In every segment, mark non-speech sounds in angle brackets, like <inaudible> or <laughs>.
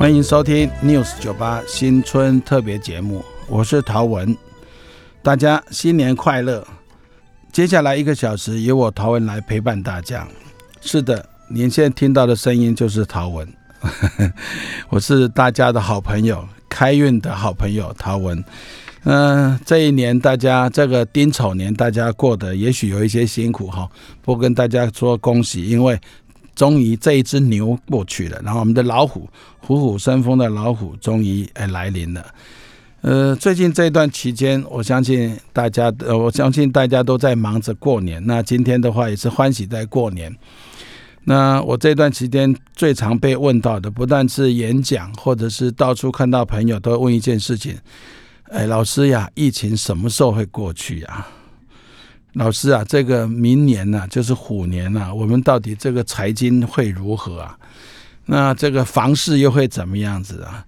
欢迎收听 News 九八新春特别节目，我是陶文，大家新年快乐！接下来一个小时由我陶文来陪伴大家。是的，您现在听到的声音就是陶文，<laughs> 我是大家的好朋友，开运的好朋友陶文。嗯，这一年大家这个丁丑年，大家过得也许有一些辛苦哈，不跟大家说恭喜，因为。终于这一只牛过去了，然后我们的老虎虎虎生风的老虎终于哎来临了。呃，最近这一段期间，我相信大家呃，我相信大家都在忙着过年。那今天的话也是欢喜在过年。那我这段期间最常被问到的，不但是演讲，或者是到处看到朋友都问一件事情：哎，老师呀，疫情什么时候会过去呀？老师啊，这个明年呢，就是虎年呐，我们到底这个财经会如何啊？那这个房市又会怎么样子啊？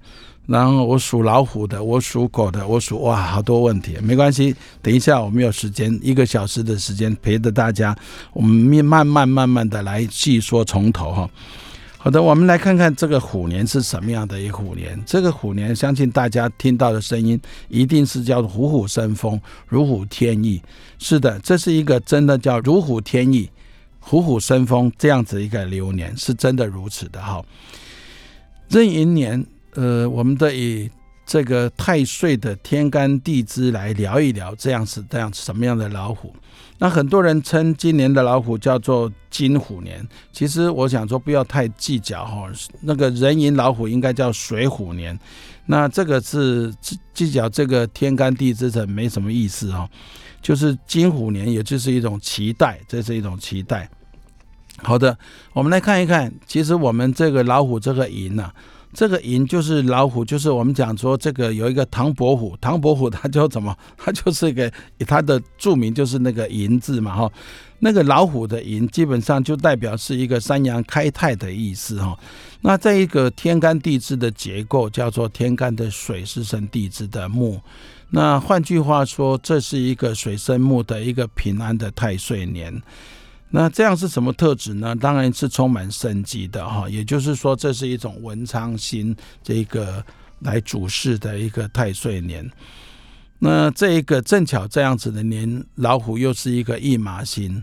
然后我属老虎的，我属狗的，我属哇，好多问题，没关系，等一下我们有时间，一个小时的时间陪着大家，我们慢慢慢慢的来细说从头哈。好的，我们来看看这个虎年是什么样的一个虎年。这个虎年，相信大家听到的声音一定是叫虎虎生风、如虎添翼。是的，这是一个真的叫如虎添翼、虎虎生风这样子一个流年，是真的如此的哈。壬寅年，呃，我们的以这个太岁的天干地支来聊一聊，这样是这样什么样的老虎。那很多人称今年的老虎叫做金虎年，其实我想说不要太计较哈。那个人寅老虎应该叫水虎年，那这个是计较这个天干地支的没什么意思哦。就是金虎年，也就是一种期待，这是一种期待。好的，我们来看一看，其实我们这个老虎这个寅呢。这个寅就是老虎，就是我们讲说这个有一个唐伯虎，唐伯虎 <laughs> 他就怎么，他就是一个他的著名就是那个寅字嘛哈，那个老虎的寅基本上就代表是一个三阳开泰的意思哈。那在一个天干地支的结构叫做天干的水是生地支的木，那换句话说，这是一个水生木的一个平安的太岁年。那这样是什么特质呢？当然是充满生机的哈，也就是说，这是一种文昌星这个来主事的一个太岁年。那这一个正巧这样子的年，老虎又是一个驿马星，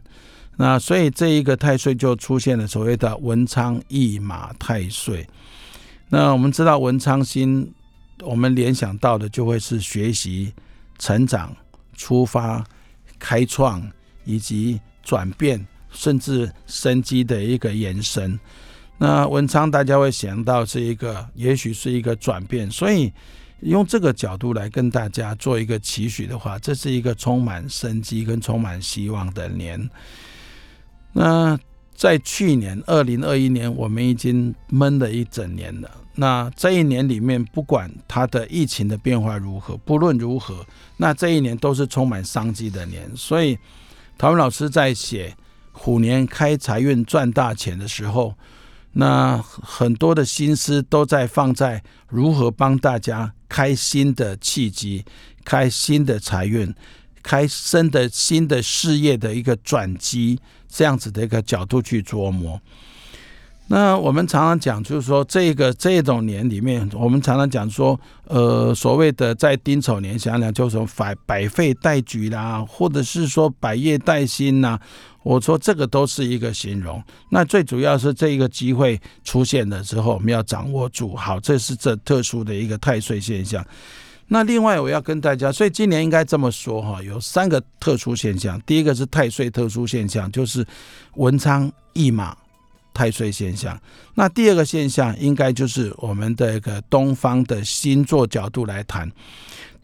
那所以这一个太岁就出现了所谓的文昌驿马太岁。那我们知道文昌星，我们联想到的就会是学习、成长、出发、开创以及转变。甚至生机的一个延伸，那文昌大家会想到是一个，也许是一个转变，所以用这个角度来跟大家做一个期许的话，这是一个充满生机跟充满希望的年。那在去年二零二一年，我们已经闷了一整年了。那这一年里面，不管它的疫情的变化如何，不论如何，那这一年都是充满商机的年。所以，陶文老师在写。虎年开财运赚大钱的时候，那很多的心思都在放在如何帮大家开新的契机、开新的财运、开新的新的事业的一个转机，这样子的一个角度去琢磨。那我们常常讲，就是说这个这种年里面，我们常常讲说，呃，所谓的在丁丑年，想想就是百百废待举啦，或者是说百业待兴呐。我说这个都是一个形容。那最主要是这一个机会出现的时候，我们要掌握住。好，这是这特殊的一个太岁现象。那另外我要跟大家，所以今年应该这么说哈，有三个特殊现象。第一个是太岁特殊现象，就是文昌驿马。太岁现象，那第二个现象应该就是我们的一个东方的星座角度来谈。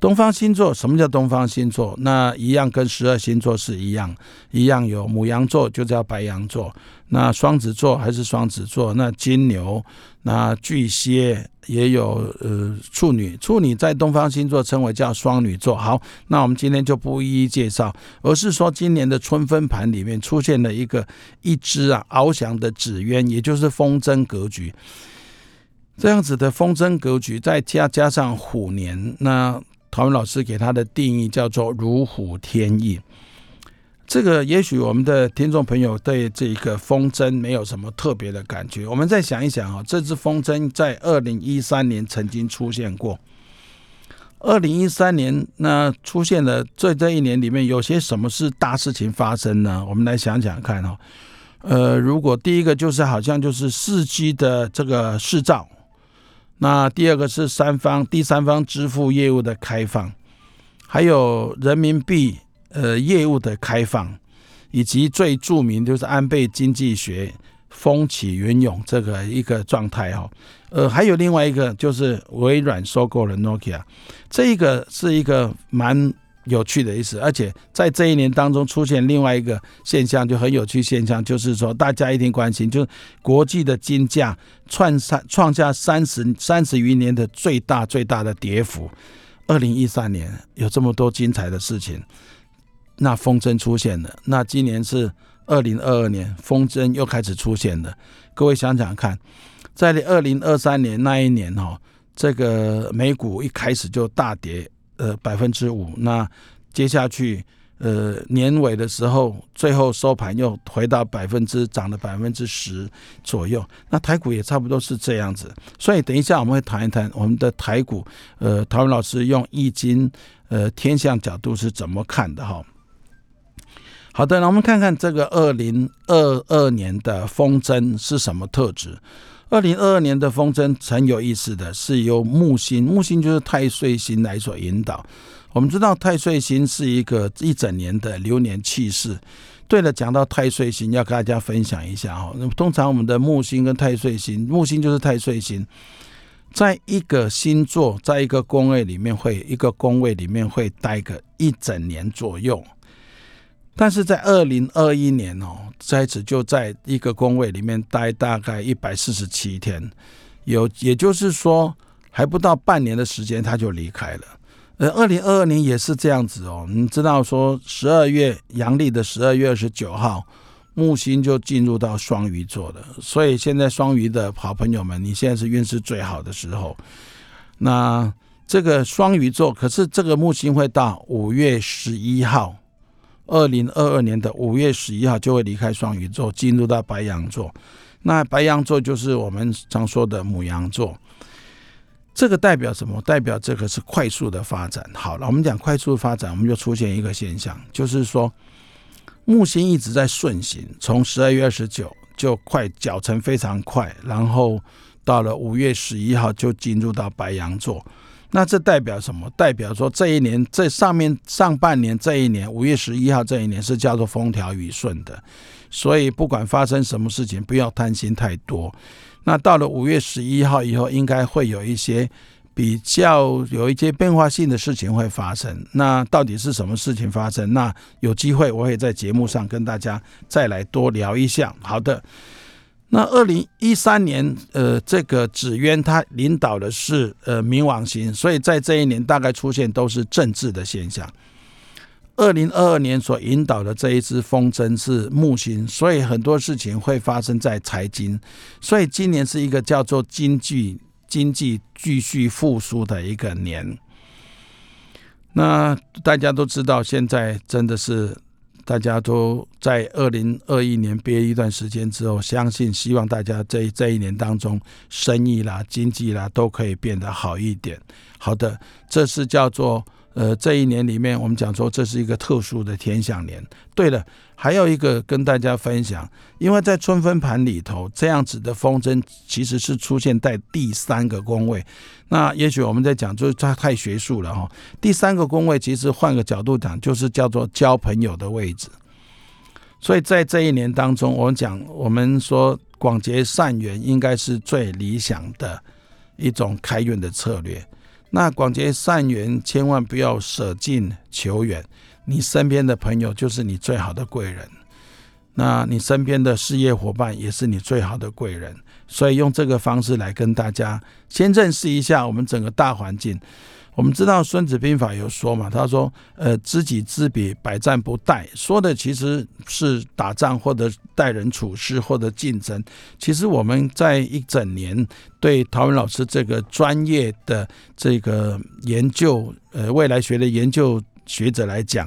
东方星座什么叫东方星座？那一样跟十二星座是一样，一样有母羊座就叫白羊座，那双子座还是双子座，那金牛。那巨蟹也有呃处女，处女在东方星座称为叫双女座。好，那我们今天就不一一介绍，而是说今年的春分盘里面出现了一个一只啊翱翔的纸鸢，也就是风筝格局。这样子的风筝格局，再加加上虎年，那陶文老师给他的定义叫做如虎添翼。这个也许我们的听众朋友对这个风筝没有什么特别的感觉。我们再想一想啊，这只风筝在二零一三年曾经出现过。二零一三年那出现了，这这一年里面有些什么是大事情发生呢？我们来想想看哈。呃，如果第一个就是好像就是四 G 的这个市照，那第二个是三方第三方支付业务的开放，还有人民币。呃，业务的开放，以及最著名就是安倍经济学风起云涌这个一个状态哦。呃，还有另外一个就是微软收购了 Nokia，这一个是一个蛮有趣的意思。而且在这一年当中出现另外一个现象，就很有趣现象，就是说大家一定关心，就是国际的金价创三创下三十三十余年的最大最大的跌幅。二零一三年有这么多精彩的事情。那风筝出现了，那今年是二零二二年，风筝又开始出现了。各位想想看，在二零二三年那一年哈，这个美股一开始就大跌，呃百分之五。那接下去，呃年尾的时候，最后收盘又回到百分之涨了百分之十左右。那台股也差不多是这样子。所以等一下我们会谈一谈我们的台股，呃，陶文老师用易经，呃天象角度是怎么看的哈。好的，那我们看看这个二零二二年的风筝是什么特质？二零二二年的风筝很有意思的是由木星，木星就是太岁星来所引导。我们知道太岁星是一个一整年的流年气势。对了，讲到太岁星，要跟大家分享一下哈。那通常我们的木星跟太岁星，木星就是太岁星，在一个星座，在一个宫位里面会一个宫位里面会待个一整年左右。但是在二零二一年哦，在此就在一个工位里面待大概一百四十七天，有也就是说还不到半年的时间他就离开了。呃，二零二二年也是这样子哦，你知道说十二月阳历的十二月二十九号，木星就进入到双鱼座了，所以现在双鱼的好朋友们，你现在是运势最好的时候。那这个双鱼座，可是这个木星会到五月十一号。二零二二年的五月十一号就会离开双鱼座，进入到白羊座。那白羊座就是我们常说的母羊座。这个代表什么？代表这个是快速的发展。好了，我们讲快速发展，我们就出现一个现象，就是说木星一直在顺行，从十二月二十九就快脚程非常快，然后到了五月十一号就进入到白羊座。那这代表什么？代表说这一年这上面上半年这一年五月十一号这一年是叫做风调雨顺的，所以不管发生什么事情，不要贪心太多。那到了五月十一号以后，应该会有一些比较有一些变化性的事情会发生。那到底是什么事情发生？那有机会我会在节目上跟大家再来多聊一下。好的。那二零一三年，呃，这个紫渊他领导的是呃冥王星，所以在这一年大概出现都是政治的现象。二零二二年所引导的这一支风筝是木星，所以很多事情会发生在财经，所以今年是一个叫做经济经济继续复苏的一个年。那大家都知道，现在真的是。大家都在二零二一年憋一段时间之后，相信希望大家在这一年当中，生意啦、经济啦都可以变得好一点。好的，这是叫做。呃，这一年里面，我们讲说这是一个特殊的天象年。对了，还有一个跟大家分享，因为在春分盘里头，这样子的风筝其实是出现在第三个宫位。那也许我们在讲，就是它太学术了哈。第三个宫位其实换个角度讲，就是叫做交朋友的位置。所以在这一年当中，我们讲，我们说广结善缘，应该是最理想的一种开运的策略。那广结善缘，千万不要舍近求远。你身边的朋友就是你最好的贵人，那你身边的事业伙伴也是你最好的贵人。所以用这个方式来跟大家先认识一下我们整个大环境。我们知道《孙子兵法》有说嘛，他说：“呃，知己知彼，百战不殆。”说的其实是打仗或者待人处事或者竞争。其实我们在一整年对陶文老师这个专业的这个研究，呃，未来学的研究学者来讲，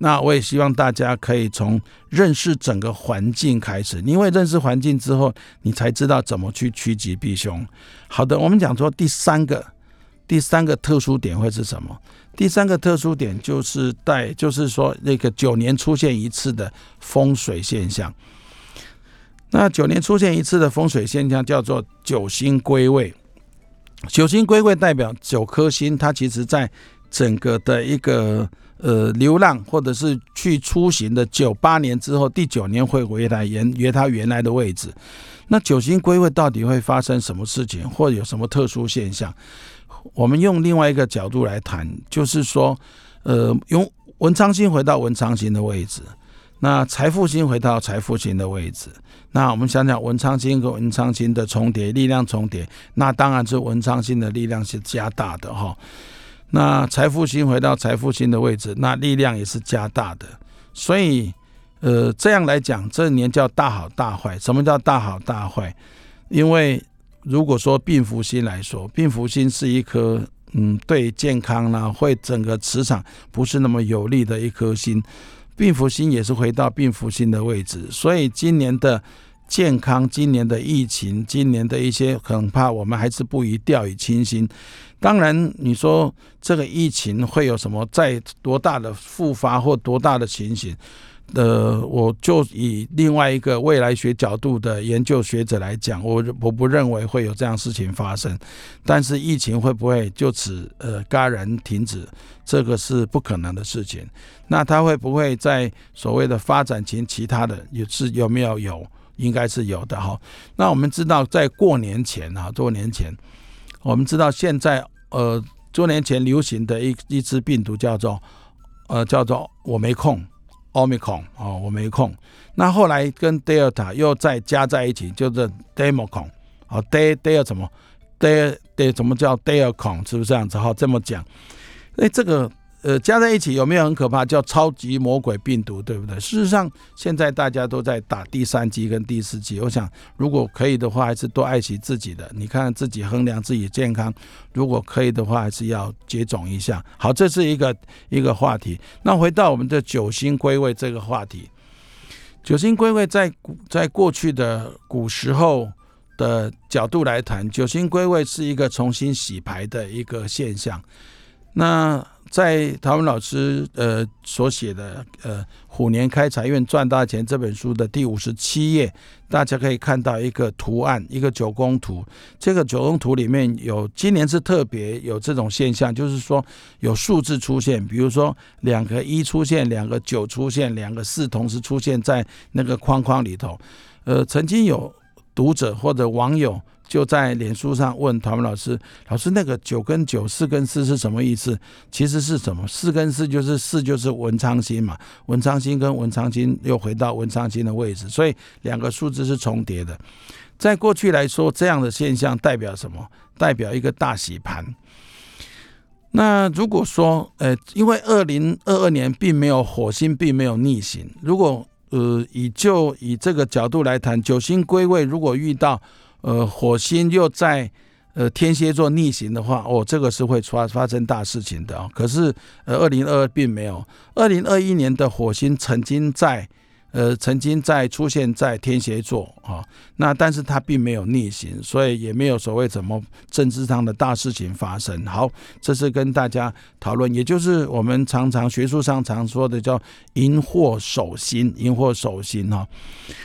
那我也希望大家可以从认识整个环境开始，因为认识环境之后，你才知道怎么去趋吉避凶。好的，我们讲说第三个，第三个特殊点会是什么？第三个特殊点就是带，就是说那个九年出现一次的风水现象。那九年出现一次的风水现象叫做九星归位。九星归位代表九颗星，它其实在整个的一个呃流浪或者是去出行的九八年之后，第九年会回来原约它原来的位置。那九星归位到底会发生什么事情，或有什么特殊现象？我们用另外一个角度来谈，就是说，呃，用文昌星回到文昌星的位置，那财富星回到财富星的位置。那我们想想文昌星跟文昌星的重叠，力量重叠，那当然是文昌星的力量是加大的哈。那财富星回到财富星的位置，那力量也是加大的。所以，呃，这样来讲，这年叫大好大坏。什么叫大好大坏？因为如果说病符星来说，病符星是一颗嗯，对健康呢，会整个磁场不是那么有利的一颗星。病符星也是回到病符星的位置，所以今年的健康、今年的疫情、今年的一些恐怕我们还是不宜掉以轻心。当然，你说这个疫情会有什么再多大的复发或多大的情形？呃，我就以另外一个未来学角度的研究学者来讲，我我不认为会有这样事情发生。但是疫情会不会就此呃戛然停止？这个是不可能的事情。那它会不会在所谓的发展前其他的也是有没有有？应该是有的哈。那我们知道，在过年前啊，多年前，我们知道现在呃，多年前流行的一一支病毒叫做呃叫做我没空。Omicron 哦，我没空。那后来跟 Delta 又再加在一起，就是 Democron 哦，De De 什么 De De 怎么叫 Delcon？是不是这样子？哈，这么讲，哎，这个。呃，加在一起有没有很可怕？叫超级魔鬼病毒，对不对？事实上，现在大家都在打第三剂跟第四剂。我想，如果可以的话，还是多爱惜自己的。你看自己衡量自己健康，如果可以的话，还是要接种一下。好，这是一个一个话题。那回到我们的九星归位这个话题，九星归位在在过去的古时候的角度来谈，九星归位是一个重新洗牌的一个现象。那在陶文老师呃所写的呃《虎年开财运赚大钱》这本书的第五十七页，大家可以看到一个图案，一个九宫图。这个九宫图里面有今年是特别有这种现象，就是说有数字出现，比如说两个一出现，两个九出现，两个四同时出现在那个框框里头。呃，曾经有读者或者网友。就在脸书上问陶文老师：“老师，那个九跟九，四跟四是什么意思？其实是什么？四跟四就是四，就是文昌星嘛。文昌星跟文昌星又回到文昌星的位置，所以两个数字是重叠的。在过去来说，这样的现象代表什么？代表一个大洗盘。那如果说，呃，因为二零二二年并没有火星并没有逆行，如果呃以就以这个角度来谈，九星归位，如果遇到。呃，火星又在呃天蝎座逆行的话，哦，这个是会发发生大事情的哦。可是呃，二零二二并没有，二零二一年的火星曾经在。呃，曾经在出现在天蝎座啊，那但是它并没有逆行，所以也没有所谓什么政治上的大事情发生。好，这是跟大家讨论，也就是我们常常学术上常说的叫“荧惑守心”，荧惑守心哈。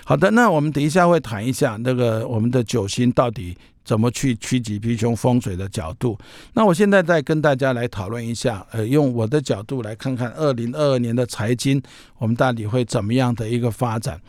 好的，那我们等一下会谈一下那个我们的九星到底。怎么去趋吉避凶风水的角度？那我现在再跟大家来讨论一下，呃，用我的角度来看看二零二二年的财经，我们到底会怎么样的一个发展？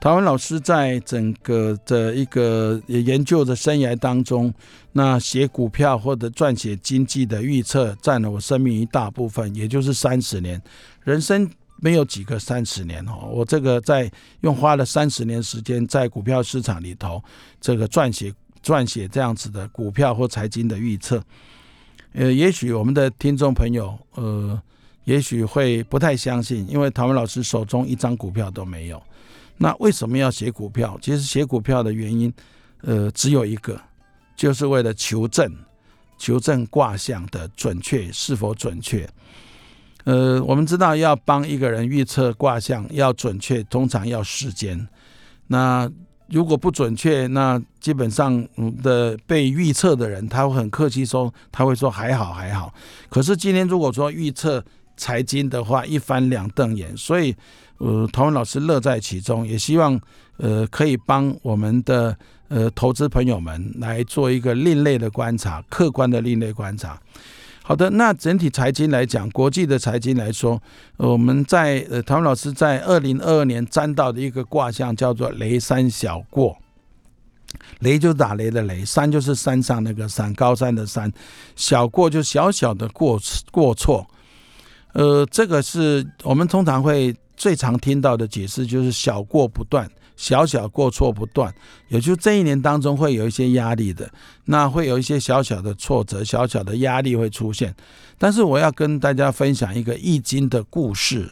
陶文老师在整个的一个研究的生涯当中，那写股票或者撰写经济的预测，占了我生命一大部分，也就是三十年。人生没有几个三十年哦，我这个在用花了三十年时间在股票市场里头，这个撰写。撰写这样子的股票或财经的预测，呃，也许我们的听众朋友，呃，也许会不太相信，因为唐文老师手中一张股票都没有。那为什么要写股票？其实写股票的原因，呃，只有一个，就是为了求证，求证卦象的准确是否准确。呃，我们知道要帮一个人预测卦象要准确，通常要时间。那如果不准确，那基本上的被预测的人他会很客气说，他会说还好还好。可是今天如果说预测财经的话，一翻两瞪眼，所以呃，陶文老师乐在其中，也希望呃可以帮我们的呃投资朋友们来做一个另类的观察，客观的另类观察。好的，那整体财经来讲，国际的财经来说，我们在呃，唐老师在二零二二年占到的一个卦象叫做雷山小过。雷就打雷的雷，山就是山上那个山，高山的山，小过就小小的过过错。呃，这个是我们通常会最常听到的解释，就是小过不断。小小过错不断，也就这一年当中会有一些压力的，那会有一些小小的挫折、小小的压力会出现。但是我要跟大家分享一个易经的故事。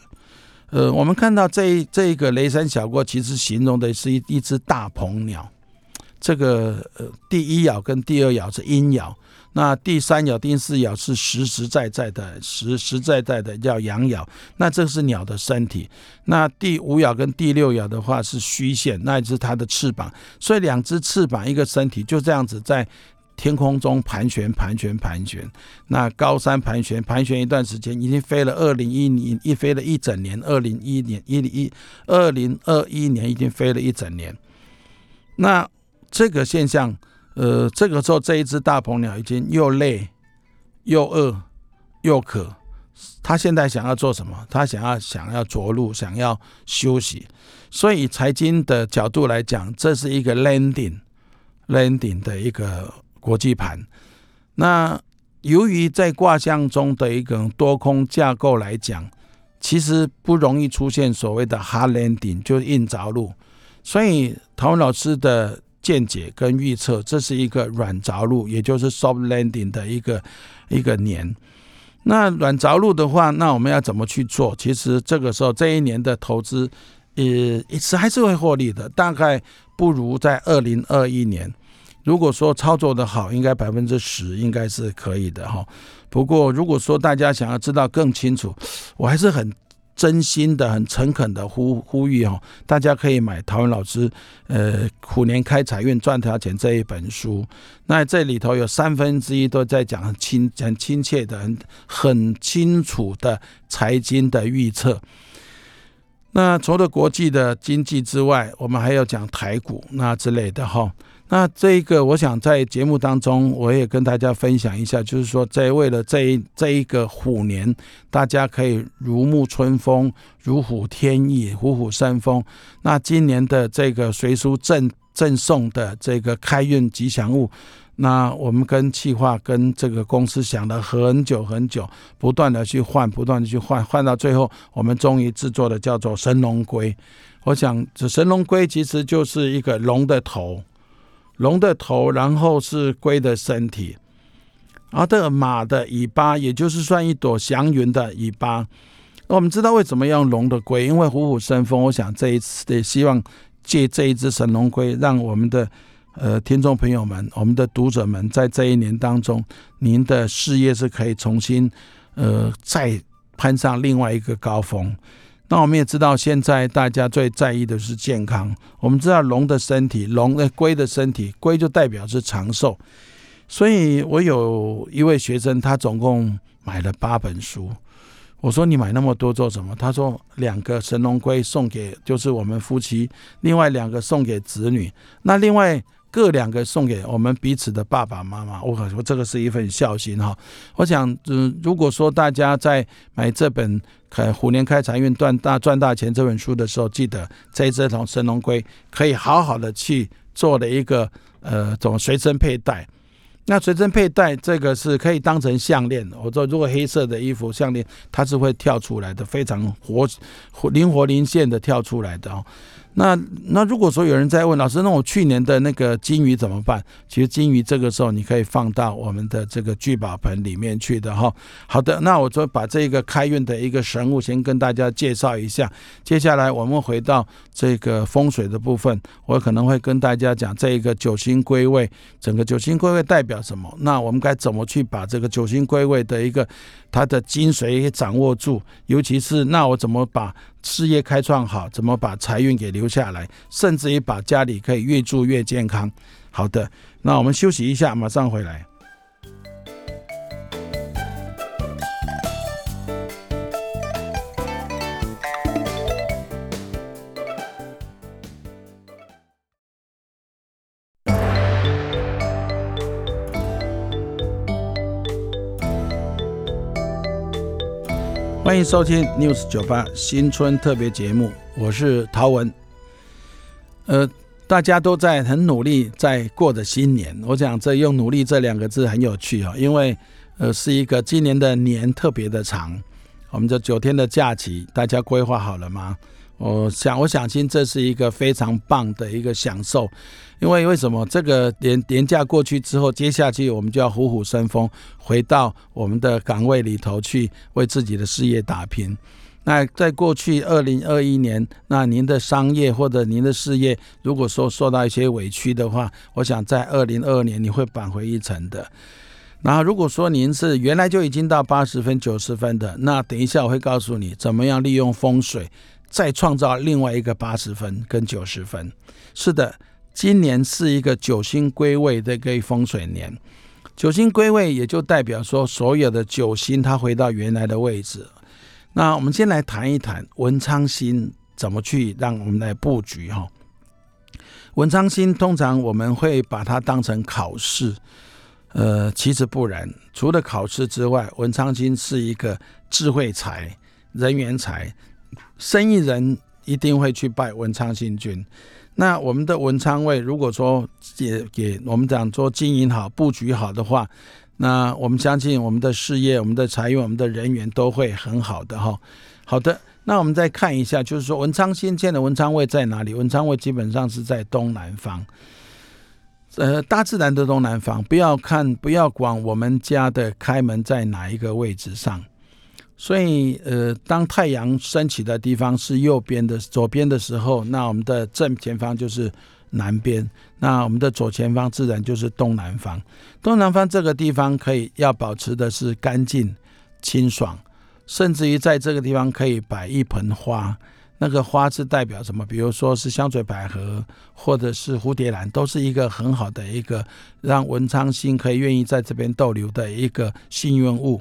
呃，我们看到这这一个雷山小过，其实形容的是一一只大鹏鸟。这个呃，第一爻跟第二爻是阴爻。那第三爻、第四爻是实实在在的、实实在在的叫阳爻，那这是鸟的身体。那第五爻跟第六爻的话是虚线，那是它的翅膀。所以两只翅膀一个身体就这样子在天空中盘旋、盘旋、盘旋。那高山盘旋、盘旋一段时间，已经飞了二零一年，一飞了一整年。二零一年一一二零二一年已经飞了一整年。那这个现象。呃，这个时候这一只大鹏鸟已经又累又饿又渴，它现在想要做什么？它想要想要着陆，想要休息。所以财经的角度来讲，这是一个 landing landing 的一个国际盘。那由于在卦象中的一个多空架构来讲，其实不容易出现所谓的 hard landing，就是硬着陆。所以陶文老师的。见解跟预测，这是一个软着陆，也就是 soft landing 的一个一个年。那软着陆的话，那我们要怎么去做？其实这个时候这一年的投资，呃，是还是会获利的，大概不如在二零二一年。如果说操作的好，应该百分之十应该是可以的哈。不过如果说大家想要知道更清楚，我还是很。真心的、很诚恳的呼呼吁哦，大家可以买陶文老师呃《虎年开财运赚大钱》这一本书。那这里头有三分之一都在讲很亲、很亲切的、很很清楚的财经的预测。那除了国际的经济之外，我们还要讲台股那之类的哈。那这个，我想在节目当中，我也跟大家分享一下，就是说，在为了这一这一个虎年，大家可以如沐春风、如虎添翼、虎虎生风。那今年的这个随书赠赠送的这个开运吉祥物，那我们跟企划跟这个公司想了很久很久，不断的去换，不断的去换，换到最后，我们终于制作的叫做神龙龟。我想，这神龙龟其实就是一个龙的头。龙的头，然后是龟的身体，啊，这个马的尾巴，也就是算一朵祥云的尾巴。我们知道为什么要用龙的龟，因为虎虎生风。我想这一次也希望借这一只神龙龟，让我们的呃听众朋友们、我们的读者们，在这一年当中，您的事业是可以重新呃再攀上另外一个高峰。那我们也知道，现在大家最在意的是健康。我们知道龙的身体，龙的龟的身体，龟就代表是长寿。所以我有一位学生，他总共买了八本书。我说你买那么多做什么？他说两个神龙龟送给就是我们夫妻，另外两个送给子女。那另外。各两个送给我们彼此的爸爸妈妈，我可说这个是一份孝心哈。我想，嗯，如果说大家在买这本《虎年开财运赚大赚大钱》这本书的时候，记得这只同神龙龟可以好好的去做了一个呃，怎么随身佩戴。那随身佩戴这个是可以当成项链。我说，如果黑色的衣服项链，它是会跳出来的，非常活活灵活灵现的跳出来的哦。那那如果说有人在问老师，那我去年的那个金鱼怎么办？其实金鱼这个时候你可以放到我们的这个聚宝盆里面去的哈。好的，那我就把这个开运的一个神物先跟大家介绍一下。接下来我们回到这个风水的部分，我可能会跟大家讲这一个九星归位，整个九星归位代表什么？那我们该怎么去把这个九星归位的一个他的精髓掌握住？尤其是那我怎么把事业开创好，怎么把财运给留下来，甚至于把家里可以越住越健康。好的，那我们休息一下，马上回来。欢迎收听 News 九八新春特别节目，我是陶文。呃，大家都在很努力在过着新年，我想这用“努力”这两个字很有趣啊，因为呃是一个今年的年特别的长，我们这九天的假期，大家规划好了吗？我想，我想信这是一个非常棒的一个享受，因为为什么这个年年假过去之后，接下去我们就要虎虎生风，回到我们的岗位里头去为自己的事业打拼。那在过去二零二一年，那您的商业或者您的事业，如果说受到一些委屈的话，我想在二零二二年你会扳回一城的。然后如果说您是原来就已经到八十分、九十分的，那等一下我会告诉你怎么样利用风水。再创造另外一个八十分跟九十分，是的，今年是一个九星归位的一个风水年。九星归位也就代表说，所有的九星它回到原来的位置。那我们先来谈一谈文昌星怎么去让我们来布局哈。文昌星通常我们会把它当成考试，呃，其实不然。除了考试之外，文昌星是一个智慧财、人缘财。生意人一定会去拜文昌星君。那我们的文昌位，如果说也给我们讲说经营好、布局好的话，那我们相信我们的事业、我们的财运、我们的人员都会很好的哈。好的，那我们再看一下，就是说文昌先建的文昌位在哪里？文昌位基本上是在东南方，呃，大自然的东南方。不要看，不要管我们家的开门在哪一个位置上。所以，呃，当太阳升起的地方是右边的左边的时候，那我们的正前方就是南边，那我们的左前方自然就是东南方。东南方这个地方可以要保持的是干净、清爽，甚至于在这个地方可以摆一盆花，那个花是代表什么？比如说是香水百合，或者是蝴蝶兰，都是一个很好的一个让文昌星可以愿意在这边逗留的一个幸运物。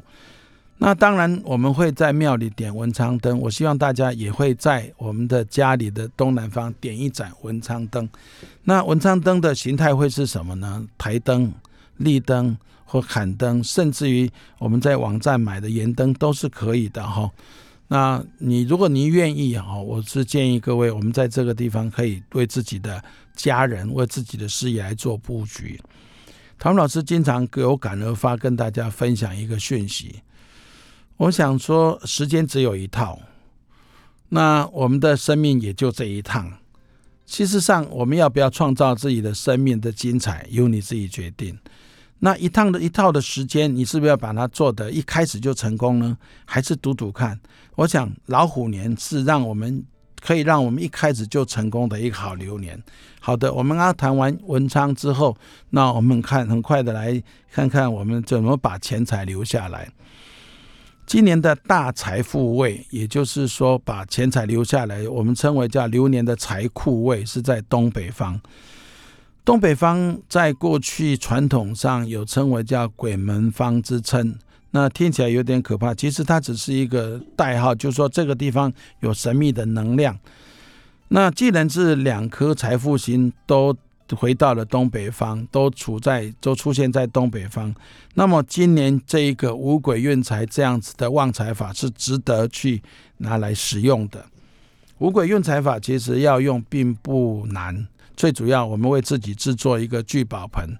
那当然，我们会在庙里点文昌灯。我希望大家也会在我们的家里的东南方点一盏文昌灯。那文昌灯的形态会是什么呢？台灯、立灯或砍灯，甚至于我们在网站买的盐灯都是可以的哈。那你如果您愿意哈，我是建议各位，我们在这个地方可以为自己的家人、为自己的事业来做布局。唐老师经常有感而发，跟大家分享一个讯息。我想说，时间只有一套，那我们的生命也就这一趟。其实上，我们要不要创造自己的生命的精彩，由你自己决定。那一趟的一套的时间，你是不是要把它做的一开始就成功呢？还是赌赌看？我想老虎年是让我们可以让我们一开始就成功的一个好流年。好的，我们刚谈完文昌之后，那我们看很快的来看看我们怎么把钱财留下来。今年的大财富位，也就是说把钱财留下来，我们称为叫流年的财库位，是在东北方。东北方在过去传统上有称为叫鬼门方之称，那听起来有点可怕，其实它只是一个代号，就是说这个地方有神秘的能量。那既然是两颗财富星都。回到了东北方，都处在都出现在东北方。那么今年这一个五鬼运财这样子的旺财法是值得去拿来使用的。五鬼运财法其实要用并不难，最主要我们为自己制作一个聚宝盆。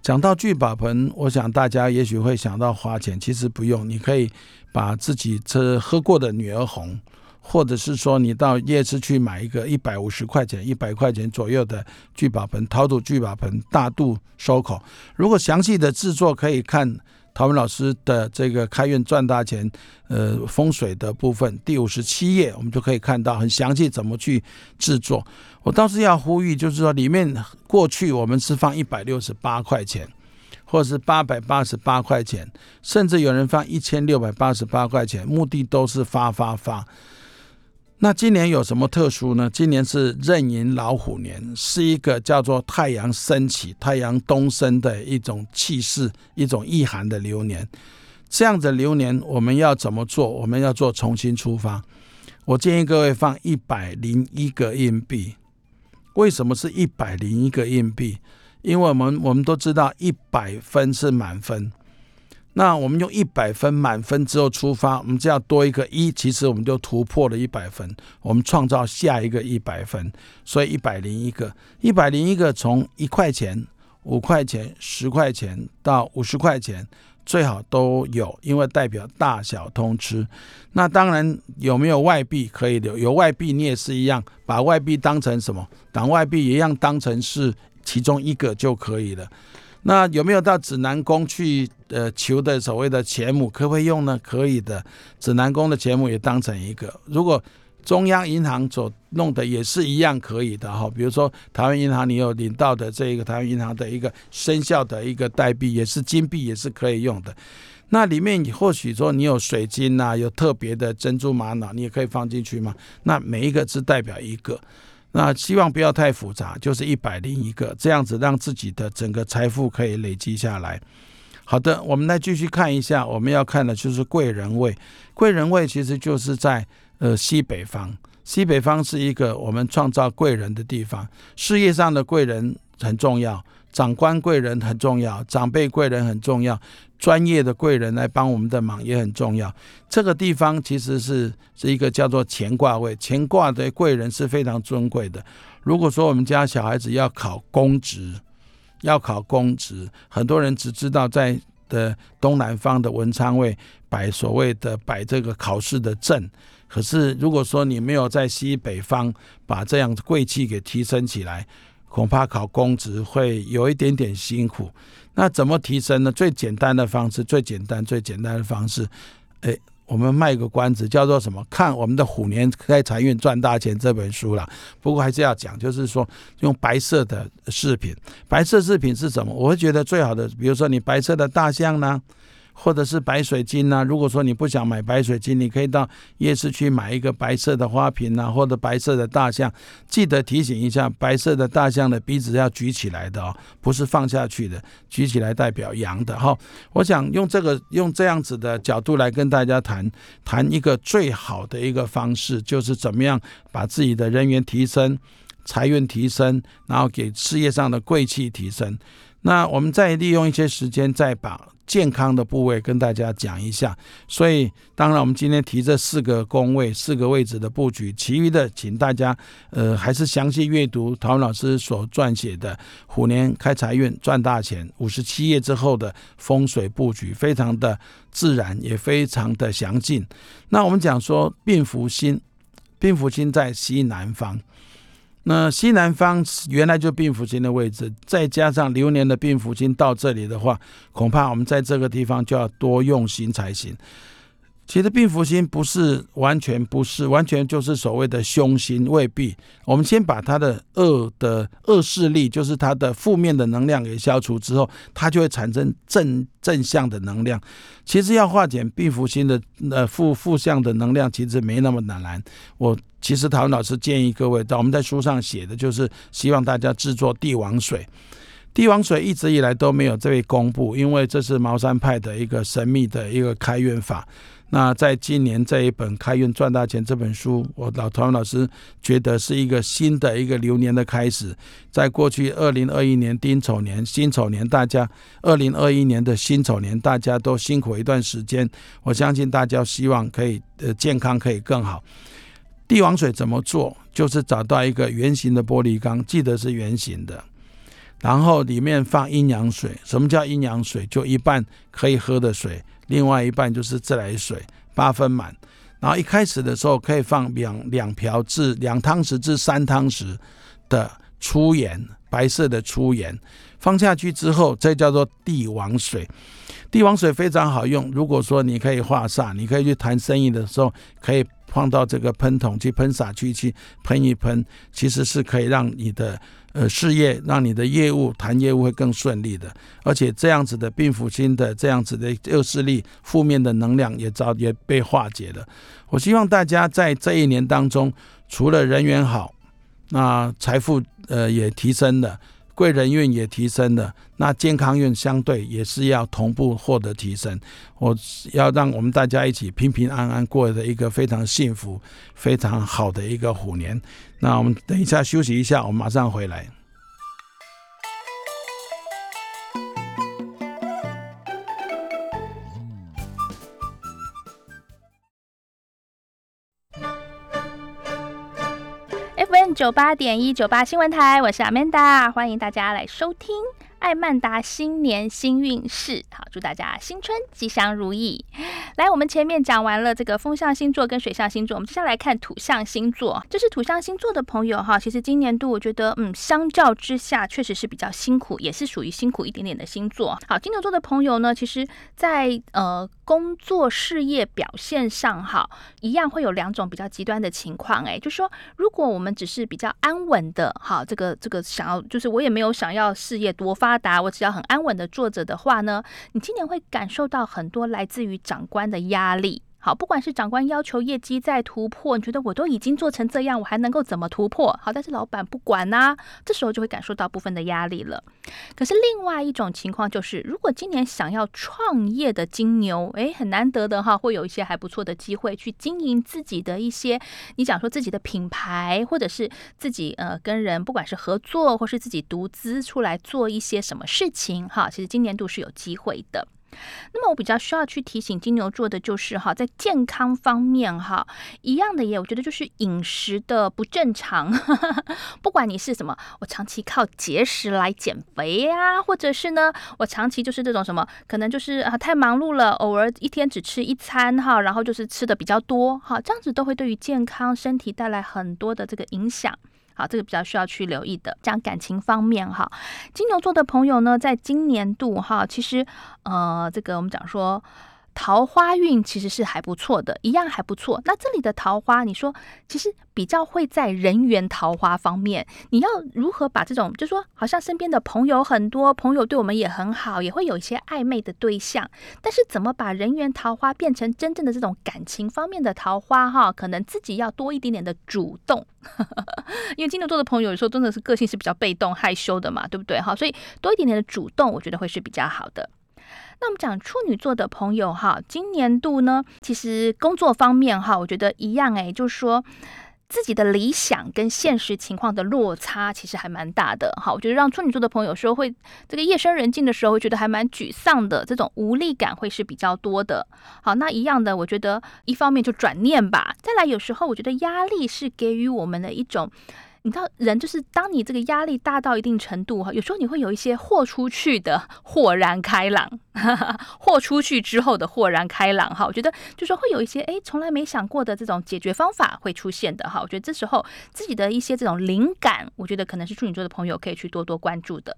讲到聚宝盆，我想大家也许会想到花钱，其实不用，你可以把自己这喝过的女儿红，或者是说你到夜市去买一个一百五十块钱、一百块钱左右的聚宝盆、陶土聚宝盆，大度收口。如果详细的制作可以看陶文老师的这个开运赚大钱，呃，风水的部分第五十七页，我们就可以看到很详细怎么去制作。我倒是要呼吁，就是说里面过去我们是放一百六十八块钱。或者是八百八十八块钱，甚至有人放一千六百八十八块钱，目的都是发发发。那今年有什么特殊呢？今年是壬寅老虎年，是一个叫做太阳升起、太阳东升的一种气势、一种意涵的流年。这样的流年，我们要怎么做？我们要做重新出发。我建议各位放一百零一个硬币。为什么是一百零一个硬币？因为我们我们都知道一百分是满分，那我们用一百分满分之后出发，我们只要多一个一，其实我们就突破了一百分，我们创造下一个一百分，所以一百零一个，一百零一个从一块钱、五块钱、十块钱到五十块钱，最好都有，因为代表大小通吃。那当然有没有外币可以留？有外币你也是一样，把外币当成什么？当外币一样当成是。其中一个就可以了。那有没有到指南宫去呃求的所谓的钱母，可不可以用呢？可以的，指南宫的钱母也当成一个。如果中央银行所弄的也是一样可以的哈。比如说台湾银行，你有领到的这一个台湾银行的一个生效的一个代币，也是金币，也是可以用的。那里面你或许说你有水晶呐，有特别的珍珠玛瑙，你也可以放进去吗？那每一个只代表一个。那希望不要太复杂，就是一百零一个这样子，让自己的整个财富可以累积下来。好的，我们来继续看一下，我们要看的就是贵人位。贵人位其实就是在呃西北方，西北方是一个我们创造贵人的地方，事业上的贵人很重要。长官贵人很重要，长辈贵人很重要，专业的贵人来帮我们的忙也很重要。这个地方其实是是一个叫做乾卦位，乾卦的贵人是非常尊贵的。如果说我们家小孩子要考公职，要考公职，很多人只知道在的东南方的文昌位摆所谓的摆这个考试的阵，可是如果说你没有在西北方把这样贵气给提升起来。恐怕考公职会有一点点辛苦，那怎么提升呢？最简单的方式，最简单、最简单的方式，哎，我们卖个关子，叫做什么？看我们的虎年开财运赚大钱这本书了。不过还是要讲，就是说用白色的饰品，白色饰品是什么？我会觉得最好的，比如说你白色的大象呢。或者是白水晶呐，如果说你不想买白水晶，你可以到夜市去买一个白色的花瓶呐，或者白色的大象。记得提醒一下，白色的大象的鼻子要举起来的哦，不是放下去的，举起来代表阳的哈。我想用这个用这样子的角度来跟大家谈谈一个最好的一个方式，就是怎么样把自己的人员提升、财运提升，然后给事业上的贵气提升。那我们再利用一些时间，再把。健康的部位跟大家讲一下，所以当然我们今天提这四个宫位、四个位置的布局，其余的请大家呃还是详细阅读陶文老师所撰写的《虎年开财运赚大钱》五十七页之后的风水布局，非常的自然，也非常的详尽。那我们讲说病福星，病福星在西南方。那西南方原来就病符星的位置，再加上流年的病符星到这里的话，恐怕我们在这个地方就要多用心才行。其实病符星不是完全不是完全就是所谓的凶星，未必。我们先把它的恶的恶势力，就是它的负面的能量给消除之后，它就会产生正正向的能量。其实要化解病符星的呃负负向的能量，其实没那么难。我其实陶老师建议各位，在我们在书上写的就是希望大家制作帝王水。帝王水一直以来都没有这位公布，因为这是茅山派的一个神秘的一个开运法。那在今年这一本《开运赚大钱》这本书，我老团老师觉得是一个新的一个流年的开始。在过去二零二一年丁丑年、辛丑年，大家二零二一年的辛丑年，大家都辛苦一段时间。我相信大家希望可以呃健康可以更好。帝王水怎么做？就是找到一个圆形的玻璃缸，记得是圆形的，然后里面放阴阳水。什么叫阴阳水？就一半可以喝的水。另外一半就是自来水，八分满。然后一开始的时候可以放两两瓢至两汤匙至三汤匙的粗盐，白色的粗盐，放下去之后，这叫做帝王水。帝王水非常好用，如果说你可以化煞，你可以去谈生意的时候，可以放到这个喷筒去喷洒去去喷一喷，其实是可以让你的呃事业，让你的业务谈业务会更顺利的。而且这样子的病符星的这样子的恶势力、负面的能量也早也被化解了。我希望大家在这一年当中，除了人缘好，那财富呃也提升了。贵人运也提升了，那健康运相对也是要同步获得提升。我要让我们大家一起平平安安过的一个非常幸福、非常好的一个虎年。那我们等一下休息一下，我马上回来。九八点一九八新闻台，我是阿曼达，欢迎大家来收听艾曼达新年新运势。好，祝大家新春吉祥如意。来，我们前面讲完了这个风象星座跟水象星座，我们接下来看土象星座。就是土象星座的朋友哈，其实今年度我觉得，嗯，相较之下确实是比较辛苦，也是属于辛苦一点点的星座。好，金牛座的朋友呢，其实，在呃。工作事业表现上，哈，一样会有两种比较极端的情况，诶，就说如果我们只是比较安稳的，哈，这个这个想要，就是我也没有想要事业多发达，我只要很安稳的坐着的话呢，你今年会感受到很多来自于长官的压力。好，不管是长官要求业绩再突破，你觉得我都已经做成这样，我还能够怎么突破？好，但是老板不管呐，这时候就会感受到部分的压力了。可是另外一种情况就是，如果今年想要创业的金牛，诶，很难得的哈，会有一些还不错的机会去经营自己的一些，你讲说自己的品牌，或者是自己呃跟人不管是合作或是自己独资出来做一些什么事情哈，其实今年度是有机会的。那么我比较需要去提醒金牛座的就是哈，在健康方面哈，一样的耶，我觉得就是饮食的不正常，<laughs> 不管你是什么，我长期靠节食来减肥呀，或者是呢，我长期就是这种什么，可能就是啊太忙碌了，偶尔一天只吃一餐哈，然后就是吃的比较多哈，这样子都会对于健康身体带来很多的这个影响。好，这个比较需要去留意的。讲感情方面，哈，金牛座的朋友呢，在今年度哈，其实呃，这个我们讲说。桃花运其实是还不错的，一样还不错。那这里的桃花，你说其实比较会在人缘桃花方面，你要如何把这种，就说好像身边的朋友很多，朋友对我们也很好，也会有一些暧昧的对象，但是怎么把人缘桃花变成真正的这种感情方面的桃花哈？可能自己要多一点点的主动，<laughs> 因为金牛座的朋友有时候真的是个性是比较被动害羞的嘛，对不对？哈，所以多一点点的主动，我觉得会是比较好的。那我们讲处女座的朋友哈，今年度呢，其实工作方面哈，我觉得一样哎，就是说自己的理想跟现实情况的落差其实还蛮大的哈。我觉得让处女座的朋友说会这个夜深人静的时候，会觉得还蛮沮丧的，这种无力感会是比较多的。好，那一样的，我觉得一方面就转念吧。再来，有时候我觉得压力是给予我们的一种。你知道，人就是当你这个压力大到一定程度哈，有时候你会有一些豁出去的豁然开朗，<laughs> 豁出去之后的豁然开朗哈。我觉得就说会有一些哎，从来没想过的这种解决方法会出现的哈。我觉得这时候自己的一些这种灵感，我觉得可能是处女座的朋友可以去多多关注的。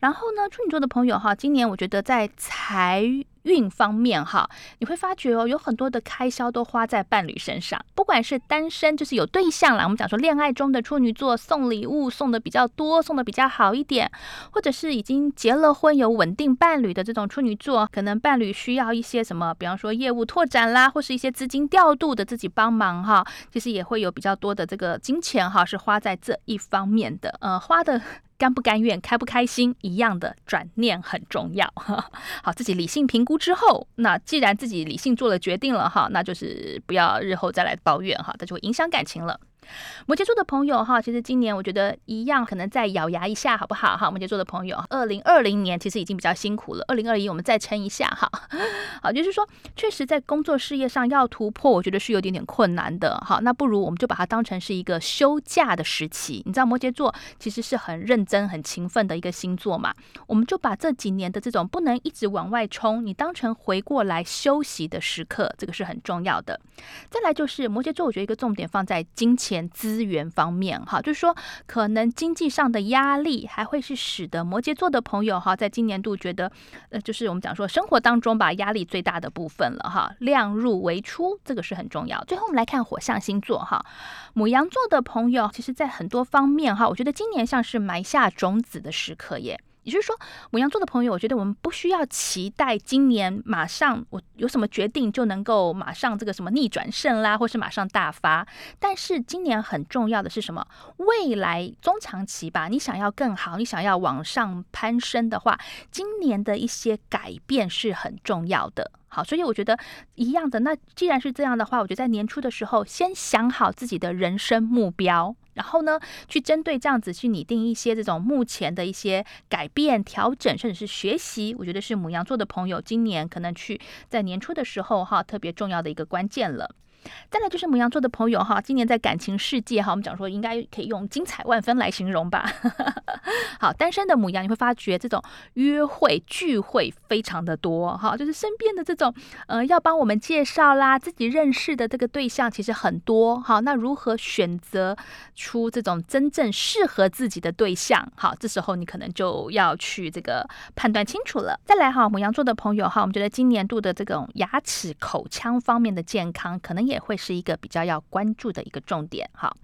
然后呢，处女座的朋友哈，今年我觉得在财运方面哈，你会发觉哦，有很多的开销都花在伴侣身上。不管是单身，就是有对象啦，我们讲说恋爱中的处女座送礼物送的比较多，送的比较好一点；或者是已经结了婚有稳定伴侣的这种处女座，可能伴侣需要一些什么，比方说业务拓展啦，或是一些资金调度的自己帮忙哈，其实也会有比较多的这个金钱哈，是花在这一方面的，呃，花的。甘不甘愿，开不开心，一样的转念很重要。<laughs> 好，自己理性评估之后，那既然自己理性做了决定了哈，那就是不要日后再来抱怨哈，那就会影响感情了。摩羯座的朋友哈，其实今年我觉得一样，可能再咬牙一下，好不好？哈，摩羯座的朋友，二零二零年其实已经比较辛苦了，二零二一我们再撑一下哈。<laughs> 好，就是说，确实在工作事业上要突破，我觉得是有点点困难的。好，那不如我们就把它当成是一个休假的时期。你知道摩羯座其实是很认真、很勤奋的一个星座嘛，我们就把这几年的这种不能一直往外冲，你当成回过来休息的时刻，这个是很重要的。再来就是摩羯座，我觉得一个重点放在金钱资源方面，哈，就是说可能经济上的压力还会是使得摩羯座的朋友哈，在今年度觉得，呃，就是我们讲说生活当中吧，压力最大的部分了哈，量入为出，这个是很重要。最后我们来看火象星座哈，母羊座的朋友，其实在很多方面哈，我觉得今年像是埋下种子的时刻耶。也就是说，母羊座的朋友，我觉得我们不需要期待今年马上我有什么决定就能够马上这个什么逆转胜啦，或是马上大发。但是今年很重要的是什么？未来中长期吧，你想要更好，你想要往上攀升的话，今年的一些改变是很重要的。好，所以我觉得一样的。那既然是这样的话，我觉得在年初的时候，先想好自己的人生目标。然后呢，去针对这样子去拟定一些这种目前的一些改变、调整，甚至是学习，我觉得是母羊座的朋友今年可能去在年初的时候哈，特别重要的一个关键了。再来就是母羊座的朋友哈，今年在感情世界哈，我们讲说应该可以用精彩万分来形容吧。<laughs> <laughs> 好，单身的母羊你会发觉这种约会聚会非常的多哈，就是身边的这种呃要帮我们介绍啦，自己认识的这个对象其实很多好，那如何选择出这种真正适合自己的对象？好，这时候你可能就要去这个判断清楚了。再来哈，母羊座的朋友哈，我们觉得今年度的这种牙齿口腔方面的健康可能也会是一个比较要关注的一个重点。好，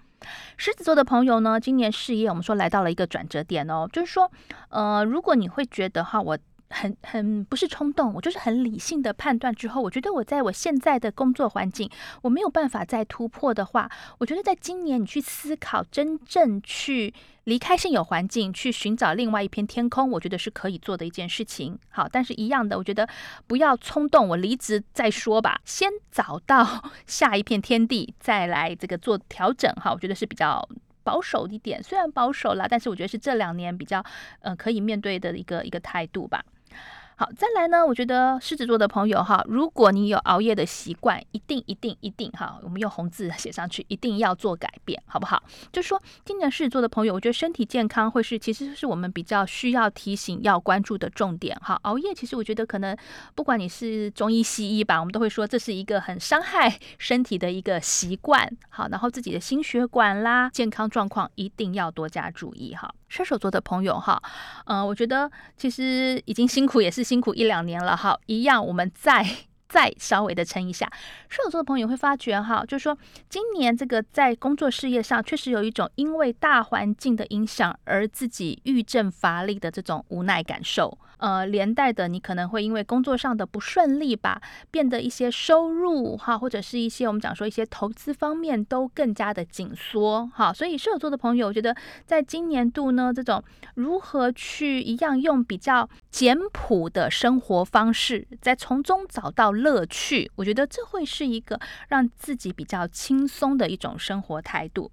狮子座的朋友呢，今年事业我们说来到了一个转折点哦，就是说，呃，如果你会觉得哈，我。很很不是冲动，我就是很理性的判断之后，我觉得我在我现在的工作环境，我没有办法再突破的话，我觉得在今年你去思考，真正去离开现有环境，去寻找另外一片天空，我觉得是可以做的一件事情。好，但是一样的，我觉得不要冲动，我离职再说吧，先找到 <laughs> 下一片天地，再来这个做调整。哈，我觉得是比较。保守一点，虽然保守了，但是我觉得是这两年比较呃可以面对的一个一个态度吧。好，再来呢？我觉得狮子座的朋友哈，如果你有熬夜的习惯，一定一定一定哈，我们用红字写上去，一定要做改变，好不好？就说，今年狮子座的朋友，我觉得身体健康会是其实是我们比较需要提醒、要关注的重点哈。熬夜其实我觉得可能不管你是中医西医吧，我们都会说这是一个很伤害身体的一个习惯。好，然后自己的心血管啦、健康状况一定要多加注意哈。射手座的朋友哈，嗯，我觉得其实已经辛苦也是辛苦一两年了哈，一样我们再再稍微的撑一下。射手座的朋友会发觉哈，就是说今年这个在工作事业上确实有一种因为大环境的影响而自己郁症乏力的这种无奈感受。呃，连带的，你可能会因为工作上的不顺利吧，变得一些收入哈，或者是一些我们讲说一些投资方面都更加的紧缩哈。所以射手座的朋友，我觉得在今年度呢，这种如何去一样用比较简朴的生活方式，在从中找到乐趣，我觉得这会是一个让自己比较轻松的一种生活态度。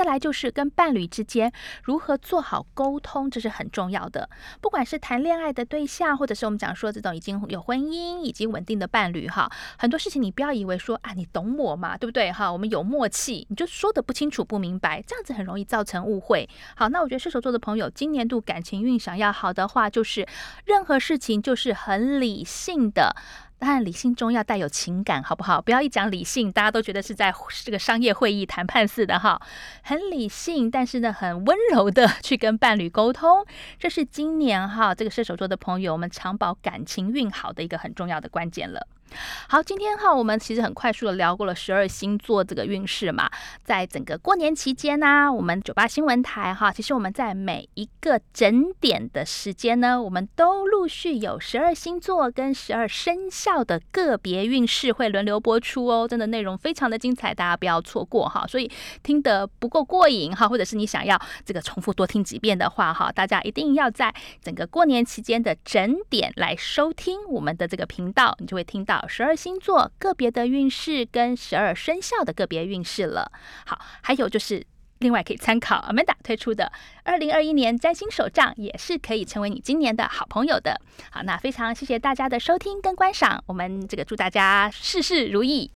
再来就是跟伴侣之间如何做好沟通，这是很重要的。不管是谈恋爱的对象，或者是我们讲说这种已经有婚姻、已经稳定的伴侣，哈，很多事情你不要以为说啊，你懂我嘛，对不对？哈，我们有默契，你就说的不清楚、不明白，这样子很容易造成误会。好，那我觉得射手座的朋友，今年度感情运想要好的话，就是任何事情就是很理性的。当然，理性中要带有情感，好不好？不要一讲理性，大家都觉得是在 <laughs> 这个商业会议谈判似的哈。很理性，但是呢，很温柔的去跟伴侣沟通，这是今年哈这个射手座的朋友我们长保感情运好的一个很重要的关键了。好，今天哈，我们其实很快速的聊过了十二星座这个运势嘛，在整个过年期间呢，我们九八新闻台哈，其实我们在每一个整点的时间呢，我们都陆续有十二星座跟十二生肖的个别运势会轮流播出哦，真的内容非常的精彩，大家不要错过哈。所以听得不够过瘾哈，或者是你想要这个重复多听几遍的话哈，大家一定要在整个过年期间的整点来收听我们的这个频道，你就会听到。十二星座个别的运势跟十二生肖的个别运势了。好，还有就是另外可以参考 Amanda 推出的二零二一年占星手账，也是可以成为你今年的好朋友的。好，那非常谢谢大家的收听跟观赏，我们这个祝大家事事如意。